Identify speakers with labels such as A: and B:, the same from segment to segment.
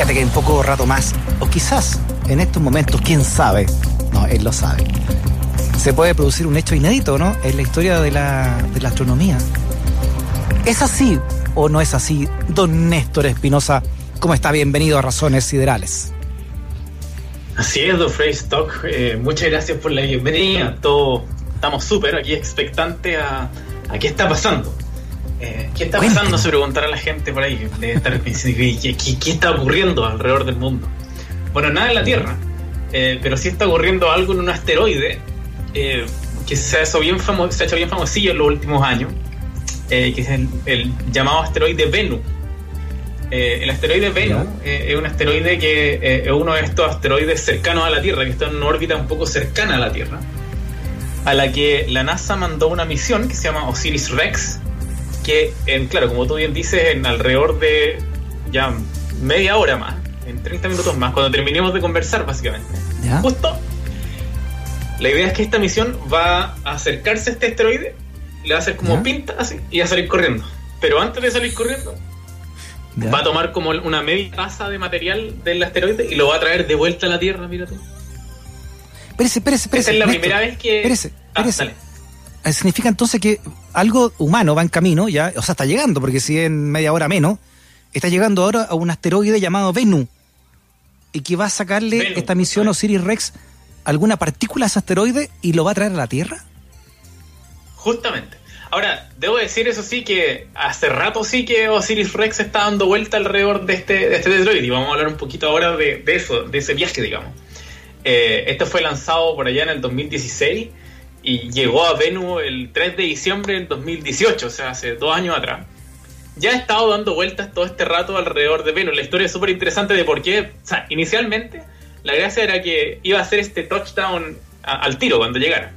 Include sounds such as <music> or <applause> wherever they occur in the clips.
A: Fíjate que en poco rato más, o quizás en estos momentos, quién sabe, no, él lo sabe, se puede producir un hecho inédito, ¿no? En la historia de la, de la astronomía. ¿Es así o no es así, don Néstor Espinosa? ¿Cómo está? Bienvenido a Razones Siderales.
B: Así es, don Frey Stock. Eh, muchas gracias por la bienvenida. Todo, estamos súper aquí expectantes a, a qué está pasando. Eh, ¿Qué está pasando? Se preguntará la gente por ahí. De estar, ¿qué, qué, está ocurriendo alrededor del mundo? Bueno, nada en la Tierra, eh, pero sí está ocurriendo algo en un asteroide eh, que se ha, hecho bien se ha hecho bien famosillo en los últimos años, que es el, llamado asteroide Venus. el asteroide Venus es un asteroide que es uno de estos asteroides cercanos a la Tierra, que está en una órbita un poco cercana a la Tierra, a la que la NASA mandó una misión que se llama Osiris Rex, que, en, claro, como tú bien dices, en alrededor de ya media hora más, en 30 minutos más, cuando terminemos de conversar, básicamente, justo, la idea es que esta misión va a acercarse a este asteroide, le va a hacer como pinta así y va a salir corriendo. Pero antes de salir corriendo, va a tomar como una media taza de material del asteroide y lo va a traer de vuelta a la Tierra, mira tú.
A: Espérese, espérese, espérese.
B: es la primera vez que.
A: Espérese, ah, espérese. Significa entonces que algo humano va en camino, ya, o sea, está llegando, porque si en media hora menos, está llegando ahora a un asteroide llamado Venus, y que va a sacarle esta misión Osiris Rex alguna partícula a ese asteroide y lo va a traer a la Tierra.
B: Justamente. Ahora, debo decir eso sí que hace rato sí que Osiris Rex está dando vuelta alrededor de este, de este asteroide y vamos a hablar un poquito ahora de, eso, de ese viaje, digamos. Eh, este fue lanzado por allá en el 2016 y llegó a Venus el 3 de diciembre del 2018, o sea, hace dos años atrás. Ya ha estado dando vueltas todo este rato alrededor de Venus. La historia es súper interesante de por qué, o sea, inicialmente la gracia era que iba a hacer este touchdown al tiro cuando llegara.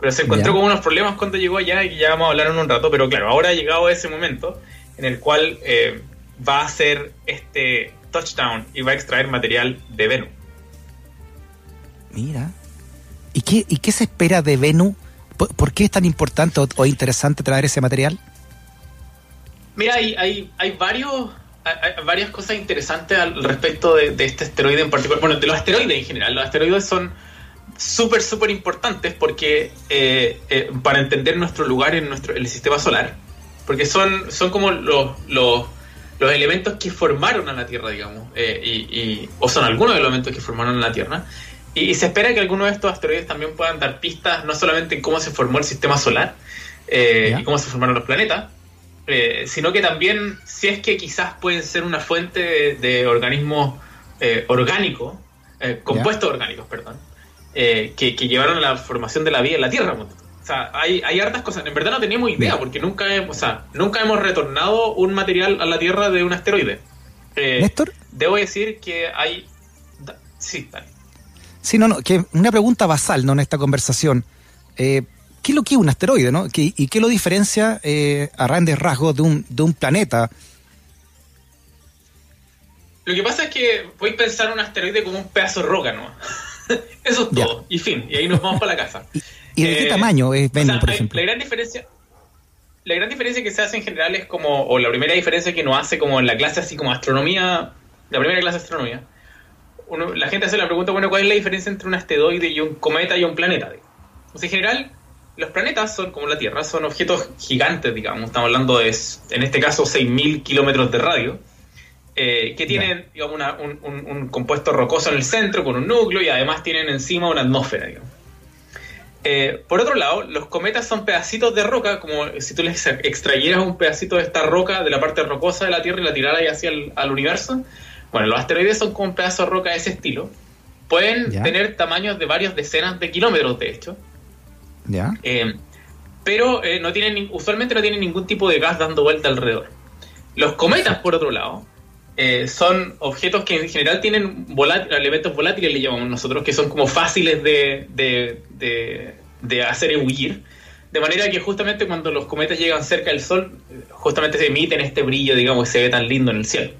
B: Pero se encontró con unos problemas cuando llegó allá y ya vamos a hablar en un rato. Pero claro, ahora ha llegado ese momento en el cual eh, va a hacer este touchdown y va a extraer material de Venus.
A: Mira, ¿Y qué, y qué se espera de Venus? ¿Por, qué es tan importante o, interesante traer ese material?
B: Mira, hay, hay, varios varias cosas interesantes al respecto de, este asteroide en particular. Bueno, de los asteroides en general. Los asteroides son súper, súper importantes porque eh, eh, para entender nuestro lugar en nuestro el sistema solar, porque son, son como los, los, los elementos que formaron a la Tierra, digamos, eh, y, o son algunos de los elementos que formaron a la Tierra, y, se espera que algunos de estos asteroides también puedan dar pistas no solamente en cómo se formó el sistema solar eh, y cómo se formaron los planetas, eh, sino que también si es que quizás pueden ser una fuente de, organismos eh, orgánicos, compuestos orgánicos, perdón, que, llevaron a la formación de la vida en la Tierra. O sea, hay, hay hartas cosas. En verdad no teníamos idea, porque nunca, hemos, o sea, nunca hemos retornado un material a la Tierra de un asteroide.
A: ¿Néstor?
B: Debo decir que hay... Sí, dale.
A: Sí, no, no, que una pregunta basal ¿no? en esta conversación. Eh, ¿Qué es lo que es un asteroide, no? ¿Y qué lo diferencia eh, a grandes rasgos de un, de un planeta?
B: Lo que pasa es que a pensar un asteroide como un pedazo de roca, ¿no? <laughs> Eso es todo. Y fin, y ahí nos vamos para la casa. <laughs>
A: ¿Y, de qué eh, tamaño es Venus, por ejemplo?
B: La gran diferencia la gran diferencia que se hace en general es como, o la primera diferencia que nos hace como en la clase así como astronomía, la primera clase de astronomía, la gente hace la pregunta, bueno, ¿cuál es la diferencia entre un asteroide y un cometa y un planeta? Pues en general, los planetas son como la Tierra, son objetos gigantes, digamos, estamos hablando de, en este caso, 6.000 kilómetros de radio, eh, que tienen digamos, un, compuesto rocoso en el centro con un núcleo y además tienen encima una atmósfera, digamos. Eh, por otro lado, los cometas son pedacitos de roca, como si tú les extrayeras un pedacito de esta roca de la parte rocosa de la Tierra y la tiraras hacia el al universo, bueno, los asteroides son como un pedazo de roca de ese estilo. Pueden tener tamaños de varias decenas de kilómetros, de hecho.
A: Ya.
B: Eh, pero eh, no tienen, usualmente no tienen ningún tipo de gas dando vuelta alrededor. Los cometas, por otro lado, eh, son objetos que en general tienen elementos volátiles, le llamamos nosotros, que son como fáciles de, de, de, hacer huir. De manera que justamente cuando los cometas llegan cerca del Sol, justamente se emiten este brillo, digamos, y se ve tan lindo en el cielo.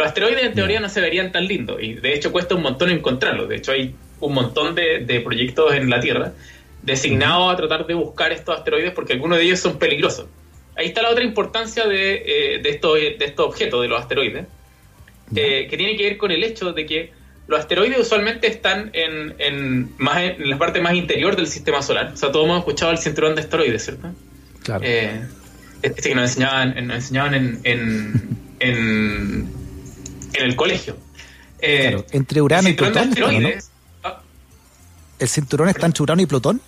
B: Los asteroides en teoría no se verían tan lindos y de hecho cuesta un montón encontrarlos. De hecho hay un montón de, proyectos en la Tierra designados a tratar de buscar estos asteroides porque algunos de ellos son peligrosos. Ahí está la otra importancia de, eh, de, estos, de estos objetos, de los asteroides, eh, que tiene que ver con el hecho de que los asteroides usualmente están en, en, más en la parte más interior del sistema solar. O sea, todos hemos escuchado el cinturón de asteroides, ¿cierto?
A: Claro.
B: Eh, este que nos enseñaban, nos enseñaban en, en, en, el colegio.
A: claro, entre Urano y Plutón. ¿El cinturón está entre Urano y Plutón?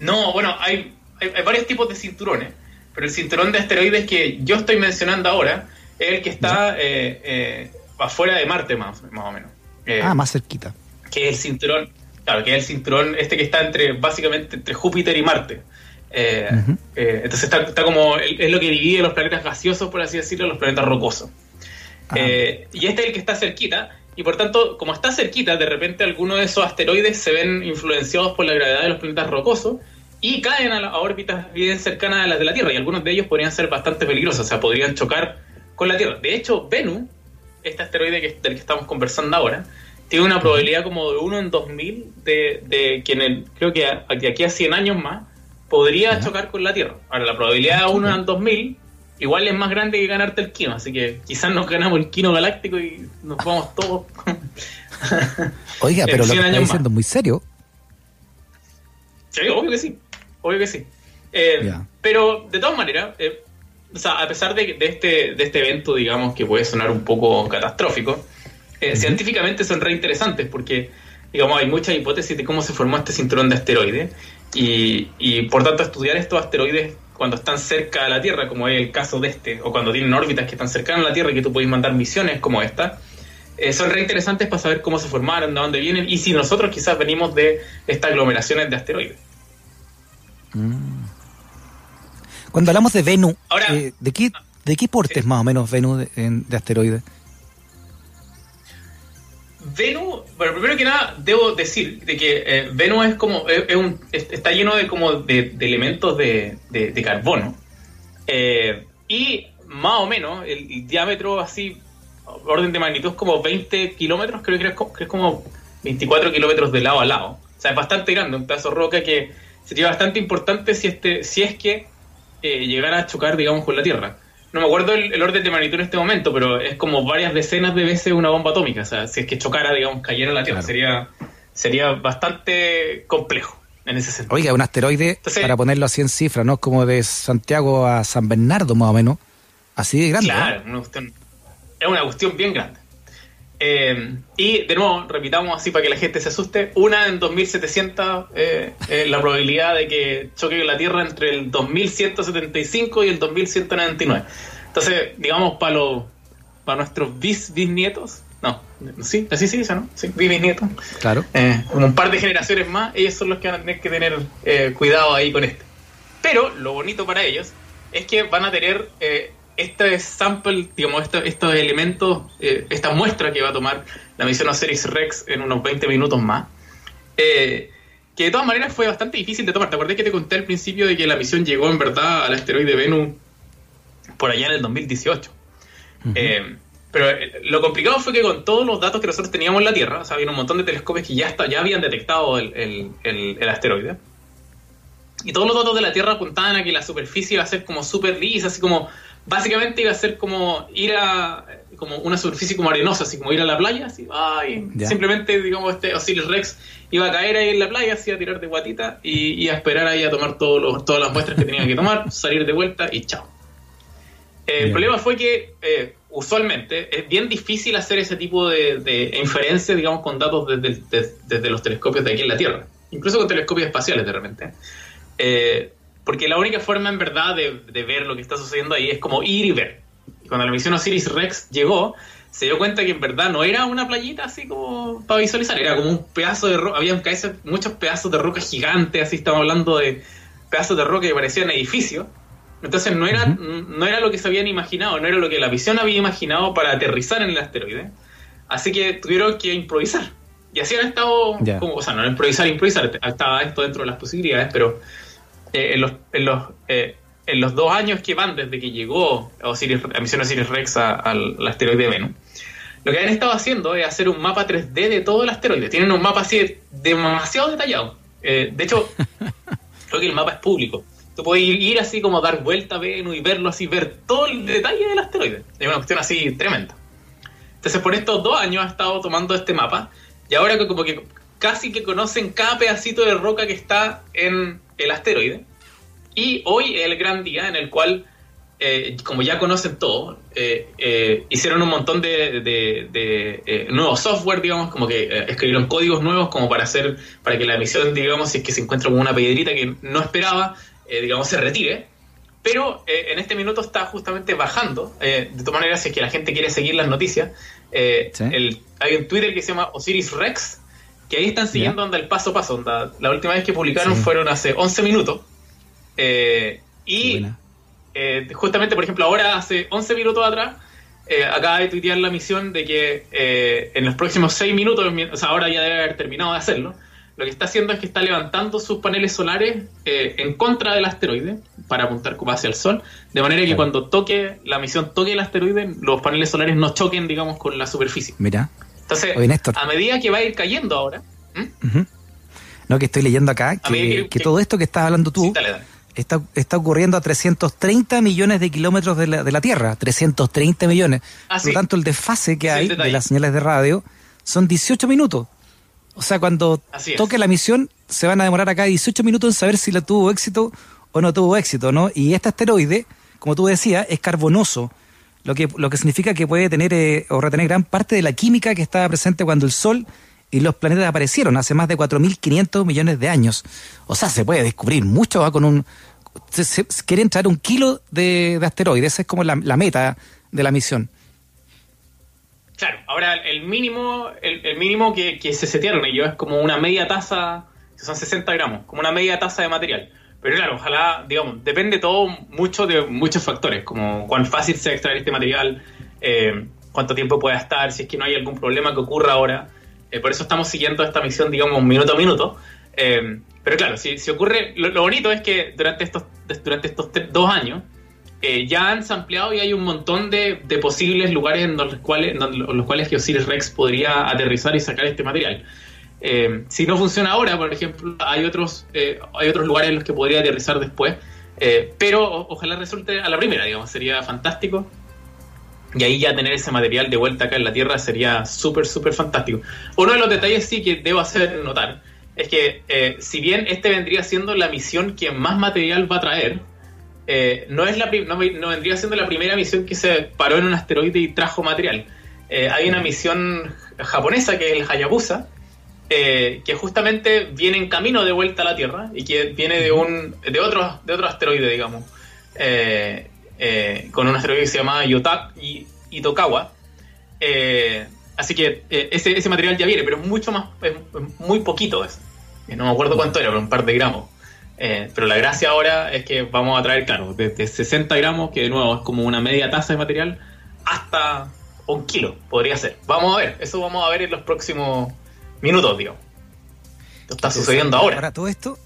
B: No, bueno, hay, hay, varios tipos de cinturones, pero el cinturón de asteroides que yo estoy mencionando ahora es el que está eh, eh, afuera de Marte, más, más o menos.
A: Eh, ah, más cerquita.
B: Que es el cinturón, claro, que es el cinturón este que está entre, básicamente, entre Júpiter y Marte. Entonces está, está como, es lo que divide los planetas gaseosos, por así decirlo, los planetas rocosos. Ah. y este es el que está cerquita, y por tanto, como está cerquita, de repente algunos de esos asteroides se ven influenciados por la gravedad de los planetas rocosos y caen a, órbitas bien cercanas a las de la Tierra. Y algunos de ellos podrían ser bastante peligrosos, o sea, podrían chocar con la Tierra. De hecho, Venus, este asteroide que, del que estamos conversando ahora, tiene una probabilidad como de 1 en 2000 de, de que en creo que de aquí a 100 años más podría chocar con la Tierra. Ahora, la probabilidad de 1 en 2000 igual es más grande que ganarte el Kino, así que quizás nos ganamos el Kino Galáctico y nos vamos todos. <laughs>
A: Oiga, pero lo que está diciendo es muy serio.
B: Sí, obvio que sí, obvio que sí. Eh, pero de todas maneras, eh, o sea, a pesar de, este, de este evento, digamos, que puede sonar un poco catastrófico, eh, científicamente son re interesantes porque, digamos, hay muchas hipótesis de cómo se formó este cinturón de asteroides y, y por tanto estudiar estos asteroides cuando están cerca de la Tierra, como es el caso de este, o cuando tienen órbitas que están cercanas a la Tierra y que tú puedes mandar misiones como esta, eh, son re interesantes para saber cómo se formaron, de dónde vienen y si nosotros quizás venimos de estas aglomeraciones de asteroides.
A: Mm. Cuando hablamos de Venus, eh, ¿de, qué, ¿de qué porte es más o menos Venus de asteroides?
B: Venus, bueno, primero que nada, debo decir de que eh, Venus es como, es, un, está lleno de como de, elementos de, de, carbono. Eh, y más o menos, el, diámetro así, orden de magnitud es como 20 kilómetros, creo que es, que es como 24 kilómetros de lado a lado. O sea, es bastante grande, un pedazo de roca que sería bastante importante si, este, si es que eh, llegara a chocar, digamos, con la Tierra no me acuerdo el, orden de magnitud en este momento, pero es como varias decenas de veces una bomba atómica. O sea, si es que chocara, digamos, cayera la Tierra, sería, sería bastante complejo en ese sentido.
A: Oiga, un asteroide, para ponerlo así en cifras, ¿no? Como de Santiago a San Bernardo, más o menos. Así de grande.
B: Claro, es una cuestión bien grande. Eh, y de nuevo, repitamos así para que la gente se asuste, una en 2700 eh, eh, la probabilidad de que choque la Tierra entre el 2175 y el 2199. Entonces, digamos, para los para nuestros bis bisnietos, no, sí, así se dice, ¿no? Sí, bisnietos.
A: Claro.
B: Eh, un par de generaciones más, ellos son los que van a tener que tener cuidado ahí con esto. Pero lo bonito para ellos es que van a tener este sample, digamos, estos elementos, eh, esta muestra que va a tomar la misión Osiris Rex en unos 20 minutos más, eh, que de todas maneras fue bastante difícil de tomar. ¿Te acordás que te conté al principio de que la misión llegó en verdad al asteroide Venus por allá en el 2018? Eh, pero lo complicado fue que con todos los datos que nosotros teníamos en la Tierra, o sea, había un montón de telescopios que ya, está, ya habían detectado el, el asteroide, y todos los datos de la Tierra apuntaban a que la superficie iba a ser como súper lisa, así como básicamente iba a ser como ir a como una superficie como arenosa, así como ir a la playa, así, ay, simplemente digamos este Osiris Rex iba a caer ahí en la playa, así a tirar de guatita y, a esperar ahí a tomar todos todas las muestras que tenía que tomar, <laughs> salir de vuelta y chao. El problema fue que eh, usualmente es bien difícil hacer ese tipo de, de inferencia, digamos, con datos desde, desde, los telescopios de aquí en la Tierra, incluso con telescopios espaciales de repente. Eh, porque la única forma en verdad de, ver lo que está sucediendo ahí es como ir y ver. Y cuando la misión Osiris Rex llegó, se dio cuenta que en verdad no era una playita así como para visualizar, era como un pedazo de roca, había muchos pedazos de roca gigantes, así estamos hablando de pedazos de roca que parecían edificios. Entonces no era, no era lo que se habían imaginado, no era lo que la misión había imaginado para aterrizar en el asteroide. Así que tuvieron que improvisar. Y así han estado, como, o sea, no improvisar, improvisar, estaba esto dentro de las posibilidades, pero eh, en, los, en, los, eh, en los dos años que van desde que llegó Osiris, la misión Osiris Rex al asteroide Venus, lo que han estado haciendo es hacer un mapa 3D de todo el asteroide. Tienen un mapa así demasiado detallado. Eh, de hecho, <laughs> creo que el mapa es público. Tú puedes ir, así como dar vuelta a Venus y verlo así, ver todo el detalle del asteroide. Es una cuestión así tremenda. Entonces, por estos dos años ha estado tomando este mapa y ahora que como que casi que conocen cada pedacito de roca que está en el asteroide. Y hoy es el gran día en el cual eh, como ya conocen todo, eh, eh, hicieron un montón de, de, nuevos software, digamos, como que escribieron códigos nuevos como para hacer, para que la emisión, digamos, si es que se encuentra con una piedrita que no esperaba, digamos, se retire. Pero en este minuto está justamente bajando. de todas maneras, si es que la gente quiere seguir las noticias, hay un Twitter que se llama Osiris Rex, que ahí están siguiendo anda el paso a paso. la última vez que publicaron fueron hace 11 minutos. y eh, justamente, por ejemplo, ahora, hace 11 minutos atrás, eh, acaba de tuitear la misión de que eh, en los próximos 6 minutos, o sea, ahora ya debe haber terminado de hacerlo, lo que está haciendo es que está levantando sus paneles solares en contra del asteroide para apuntar como hacia el Sol, de manera que cuando toque la misión toque el asteroide, los paneles solares no choquen, digamos, con la superficie.
A: Mira.
B: Entonces, a medida que va a ir cayendo ahora...
A: No, que estoy leyendo acá, que, todo esto que estás hablando tú... Está, está, ocurriendo a 330 millones de kilómetros de la, de la Tierra, 330 millones. Ah, Por lo tanto, el desfase que hay de las señales de radio son 18 minutos. O sea, cuando toque la misión, se van a demorar acá 18 minutos en saber si la tuvo éxito o no tuvo éxito, ¿no? Y este asteroide, como tú decías, es carbonoso, lo que, lo que significa que puede tener eh, o retener gran parte de la química que estaba presente cuando el Sol y los planetas aparecieron hace más de 4.500 millones de años. O sea, se puede descubrir mucho con un... Se, quieren traer un kilo de, asteroides, esa es como la, meta de la misión.
B: Claro, ahora el mínimo el, mínimo que, se setearon ellos es como una media taza, que son 60 gramos, como una media taza de material. Pero claro, ojalá, digamos, depende todo mucho de muchos factores, como cuán fácil sea extraer este material, eh, cuánto tiempo pueda estar, si es que no hay algún problema que ocurra ahora. Eh, por eso estamos siguiendo esta misión, digamos, minuto a minuto. Eh, pero claro, si, si ocurre, lo, bonito es que durante estos, durante estos dos años ya han ampliado y hay un montón de, posibles lugares en los cuales, en los cuales Osiris Rex podría aterrizar y sacar este material. Si no funciona ahora, por ejemplo, hay otros, hay otros lugares en los que podría aterrizar después, pero ojalá resulte a la primera, digamos, sería fantástico. Y ahí ya tener ese material de vuelta acá en la Tierra sería súper, súper fantástico. Uno de los detalles sí que debo hacer notar es que eh, si bien este vendría siendo la misión que más material va a traer, eh, no, es la no, vendría siendo la primera misión que se paró en un asteroide y trajo material. Eh, hay una misión japonesa que es el Hayabusa, que justamente viene en camino de vuelta a la Tierra y que viene de un de otro, de otro asteroide, digamos. Eh, con un asteroide que se llama Yotak y Itokawa. Eh, así que eh, ese, ese, material ya viene, pero es mucho más, es, muy poquito. Es. No me acuerdo cuánto era, pero un par de gramos. pero la gracia ahora es que vamos a traer, claro, desde 60 gramos, que de nuevo es como una media taza de material, hasta un kilo, podría ser. Vamos a ver, eso vamos a ver en los próximos minutos, digo. Esto está sucediendo ahora.
A: Ahora, todo esto,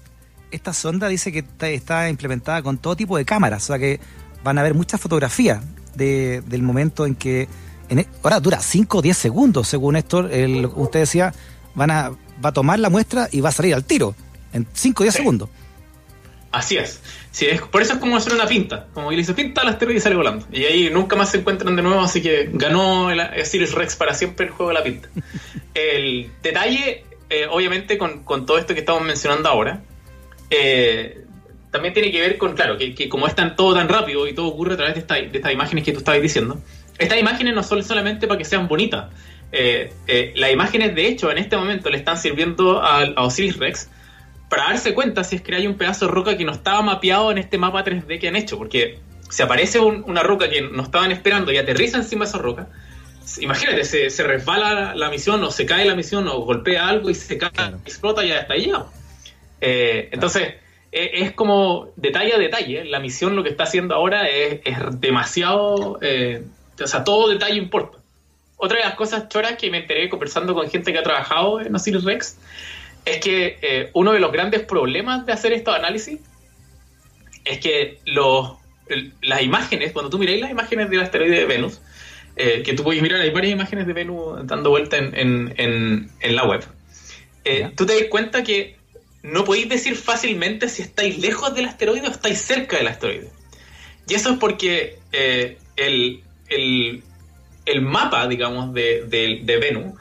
A: esta sonda dice que está implementada con todo tipo de cámaras, o sea que van a ver muchas fotografías de, del momento en que. En, e, ahora dura 5 o 10 segundos, según esto, el, usted decía, van a, va a tomar la muestra y va a salir al tiro, en 5 o 10 segundos.
B: Así es. Sí, es. Por eso es como hacer una pinta. Como que le dice pinta al asteroide y sale volando. Y ahí nunca más se encuentran de nuevo, así que ganó el, Sirius Rex para siempre el juego de la pinta. <laughs> el detalle, eh, obviamente, con, con, todo esto que estamos mencionando ahora, eh, también tiene que ver con, claro, que, como es tan, todo tan rápido y todo ocurre a través de, esta, de estas imágenes que tú estabas diciendo, estas imágenes no son solamente para que sean bonitas. Eh, las imágenes, de hecho, en este momento le están sirviendo a, Osiris Rex para darse cuenta si es que hay un pedazo de roca que no estaba mapeado en este mapa 3D que han hecho, porque si aparece una roca que no estaban esperando y aterriza encima de esa roca, imagínate, se, resbala la misión o se cae la misión o golpea algo y se cae, explota y ya está ahí. Eh, entonces, es como detalle a detalle. La misión lo que está haciendo ahora es, demasiado... o sea, todo detalle importa. Otra de las cosas choras que me enteré conversando con gente que ha trabajado en Osiris Rex es que uno de los grandes problemas de hacer estos análisis es que los, las imágenes, cuando tú miráis las imágenes del asteroide de Venus, eh, que tú puedes mirar, hay varias imágenes de Venus dando vuelta en, en, la web, eh, tú te das cuenta que no podéis decir fácilmente si estáis lejos del asteroide o estáis cerca del asteroide. Y eso es porque eh, el, el, mapa, digamos, de, de, de Venus,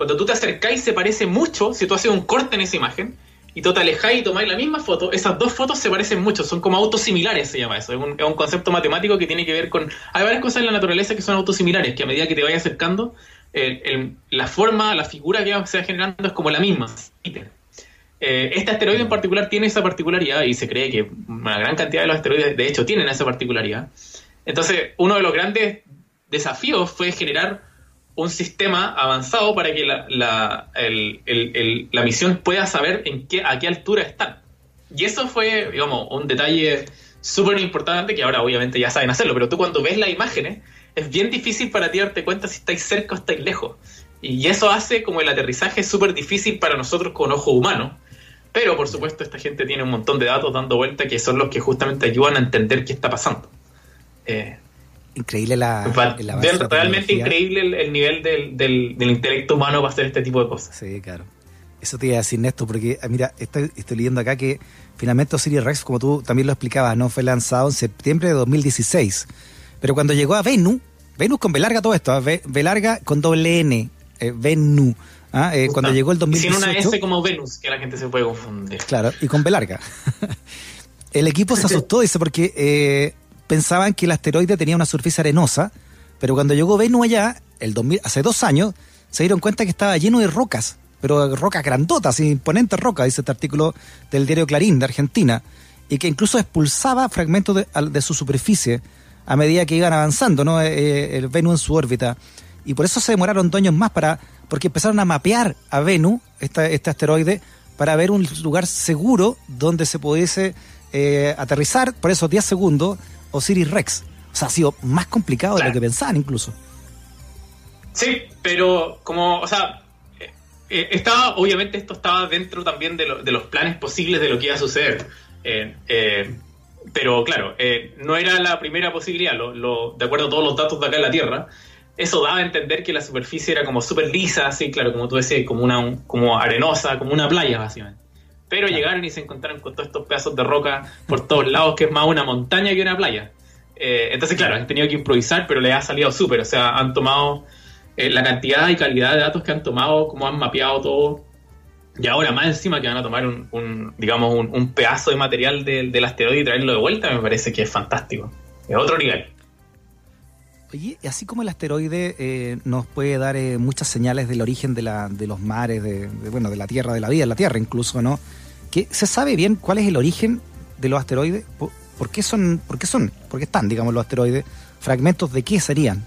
B: cuando tú te acercáis se parece mucho, si tú haces un corte en esa imagen, y tú te alejáis y tomáis la misma foto, esas dos fotos se parecen mucho, son como autos similares, se llama eso. Es un, concepto matemático que tiene que ver con. Hay varias cosas en la naturaleza que son autos similares, que a medida que te vayas acercando, la forma, la figura que se va generando es como la misma. Eh, este asteroide en particular tiene esa particularidad y se cree que una gran cantidad de los asteroides, de hecho, tienen esa particularidad. Entonces, uno de los grandes desafíos fue generar un sistema avanzado para que la, la, misión pueda saber en qué, a qué altura están. Y eso fue, digamos, un detalle súper importante que ahora obviamente ya saben hacerlo, pero tú cuando ves las imágenes es bien difícil para ti darte cuenta si estáis cerca o estáis lejos. Y eso hace como el aterrizaje súper difícil para nosotros con ojo humano. Pero por supuesto esta gente tiene un montón de datos dando vuelta que son los que justamente ayudan a entender qué está pasando.
A: Eh, increíble la,
B: realmente increíble el, nivel del, del, intelecto humano para hacer este tipo de cosas.
A: Sí, claro. Eso te iba a decir, Néstor, porque ah, mira, estoy, estoy leyendo acá que finalmente Osiris Rex, como tú también lo explicabas, no fue lanzado en septiembre de 2016. Pero cuando llegó a Venus, Venus con B larga todo esto, larga con doble N, eh, Venus. ¿ah? Eh, cuando llegó el 2018.
B: Sin una S como Venus, que la gente se puede confundir.
A: Claro, y con B larga. <laughs> el equipo se asustó, dice, porque eh, pensaban que el asteroide tenía una superficie arenosa, pero cuando llegó Venus allá, el 2000, hace dos años, se dieron cuenta que estaba lleno de rocas, pero rocas grandotas, imponentes rocas, dice este artículo del diario Clarín de Argentina, y que incluso expulsaba fragmentos de, su superficie a medida que iban avanzando, ¿no? Eh, eh, el Venus en su órbita. Y por eso se demoraron dos años más para, porque empezaron a mapear a Venus, este asteroide, para ver un lugar seguro donde se pudiese eh, aterrizar por esos 10 segundos Osiris Rex. O sea, ha sido más complicado de lo que pensaban incluso.
B: Sí, pero como, o sea, eh, eh, estaba, obviamente esto estaba dentro también de, los planes posibles de lo que iba a suceder. Eh, pero claro, no era la primera posibilidad, de acuerdo a todos los datos de acá en la Tierra. Eso daba a entender que la superficie era como súper lisa, así, claro, como tú decías, como, una, como arenosa, como una playa, básicamente. Pero llegaron y se encontraron con todos estos pedazos de roca por todos lados, que es más una montaña que una playa. Eh, entonces, claro, han tenido que improvisar, pero les ha salido súper. O sea, han tomado eh, la cantidad y calidad de datos que han tomado, cómo han mapeado todo. Y ahora más encima que van a tomar un, digamos, un, pedazo de material del, asteroide y traerlo de vuelta, me parece que es fantástico. Es otro nivel.
A: Oye, así como el asteroide eh, nos puede dar muchas señales del origen de, la, de los mares, de, bueno, de la Tierra, de la vida en la Tierra incluso, ¿no? Se sabe bien cuál es el origen de los asteroides, por, qué son, por qué son, por qué están, digamos, los asteroides, fragmentos de qué serían.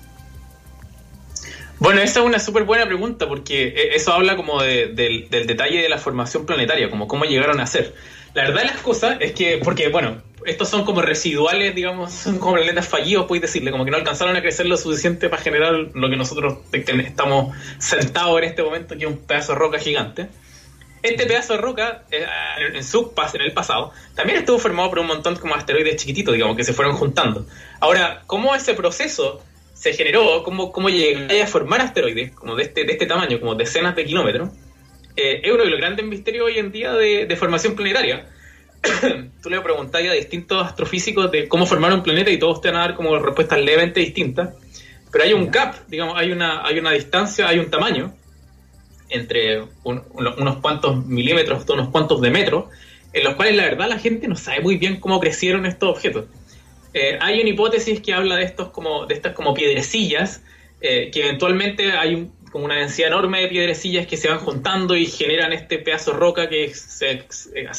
B: Bueno, esa es una súper buena pregunta porque eh, eso habla como del, detalle de la formación planetaria, como cómo llegaron a ser. La verdad de las cosas es que, porque bueno, estos son como residuales, digamos, <laughs> son como planetas fallidos, puedes decirle, como que no alcanzaron a crecer lo suficiente para generar lo que nosotros estamos sentados en este momento, que es un pedazo de roca gigante. Este pedazo de roca, eh, en, su en el pasado, también estuvo formado por un montón como asteroides chiquititos, digamos, que se fueron juntando. Ahora, ¿cómo ese proceso se generó? ¿Cómo, cómo a formar asteroides como de este, de este tamaño, como decenas de kilómetros? Eh, es uno de los grandes misterios hoy en día de, formación planetaria. <coughs> Tú le preguntas a distintos astrofísicos de cómo formar un planeta y todos te van a dar como respuestas levemente distintas. Pero hay un gap, digamos, hay una, hay una distancia, hay un tamaño entre unos cuantos milímetros, unos cuantos de metros, en los cuales la verdad la gente no sabe muy bien cómo crecieron estos objetos. Eh, hay una hipótesis que habla de estos como de estas como piedrecillas, eh, que eventualmente hay como una densidad enorme de piedrecillas que se van juntando y generan este pedazo de roca que se,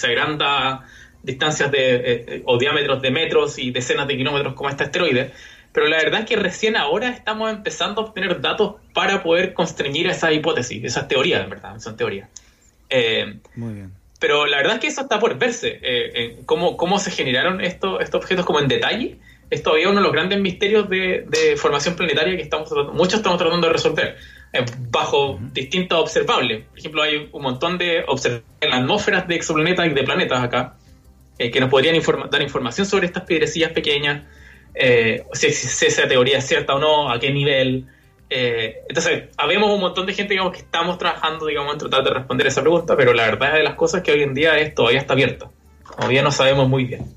B: agranda distancias de, eh, o diámetros de metros y decenas de kilómetros como este asteroide pero la verdad es que recién ahora estamos empezando a obtener datos para poder constreñir esa hipótesis, esas teorías, en verdad, son teorías. Eh, Muy bien. pero la verdad es que eso está por verse. Eh, cómo, cómo se generaron estos, estos objetos como en detalle. Es todavía uno de los grandes misterios de, formación planetaria que estamos muchos estamos tratando de resolver eh, bajo distintos observables. Por ejemplo, hay un montón de observables en las atmósferas de exoplanetas y de planetas acá eh, que nos podrían dar información sobre estas piedrecillas pequeñas, si, si, esa teoría es cierta o no, a qué nivel. Eh, entonces, habemos un montón de gente digamos, que estamos trabajando digamos, en tratar de responder esa pregunta, pero la verdad es de las cosas que hoy en día es, todavía está abierta. Todavía no sabemos muy bien.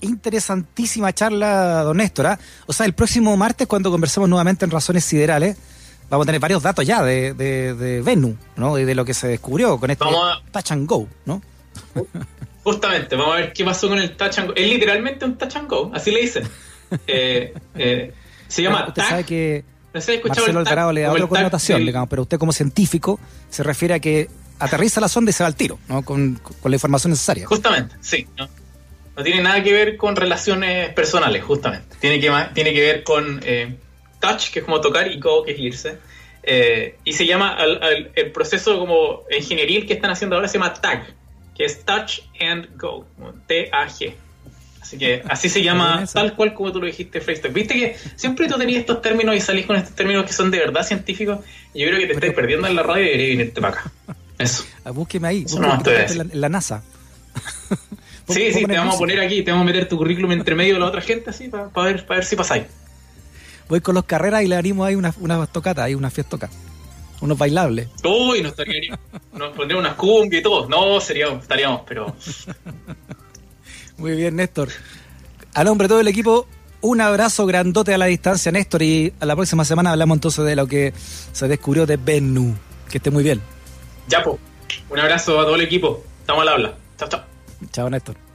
A: Interesantísima charla, don Néstor. ¿ah? O sea, el próximo martes, cuando conversemos nuevamente en Razones Siderales, vamos a tener varios datos ya de, de, Venu, ¿no? Y de lo que se descubrió con este touch and go, ¿no?
B: Justamente, vamos a ver qué pasó con el touch and go. Es literalmente un touch and go, así le dicen. <laughs> eh, eh se llama
A: usted sabe que Marcelo Alvarado le da otra connotación, digamos, pero usted como científico se refiere a que aterriza la sonda y se va al tiro, ¿no? Con, la información necesaria.
B: Justamente, sí. ¿no? tiene nada que ver con relaciones personales, justamente. Tiene que, tiene que ver con eh, touch, que es como tocar, y go, que es irse. Eh, y se llama, el proceso como ingenieril que están haciendo ahora se llama TAG, que es Touch and Go, T-A-G. Así que así se <laughs> llama, tal cual como tú lo dijiste, Freestyle. Viste que siempre tú tenías estos términos y salís con estos términos que son de verdad científicos. Y yo creo que te estás perdiendo en la radio y deberías venirte para acá. Eso.
A: Ah, búsqueme ahí, en, la, NASA. <laughs>
B: sí, sí, te vamos a poner aquí, te vamos a meter tu currículum entre medio de la otra gente, así, para ver, para ver si pasáis.
A: Voy con los carreras y le animamos ahí una, una tocata, ahí una fiesta unos bailables.
B: Uy, nos, nos pondríamos unas cumbias y todo. No, seríamos, estaríamos, pero <laughs>
A: muy bien, Néstor. A nombre de todo el equipo, un abrazo grandote a la distancia, Néstor, y a la próxima semana hablamos entonces de lo que se descubrió de Bennu. Que esté muy bien.
B: Ya, pues. Un abrazo a todo el equipo. Estamos al habla. Chao, chao.
A: Chao, Néstor.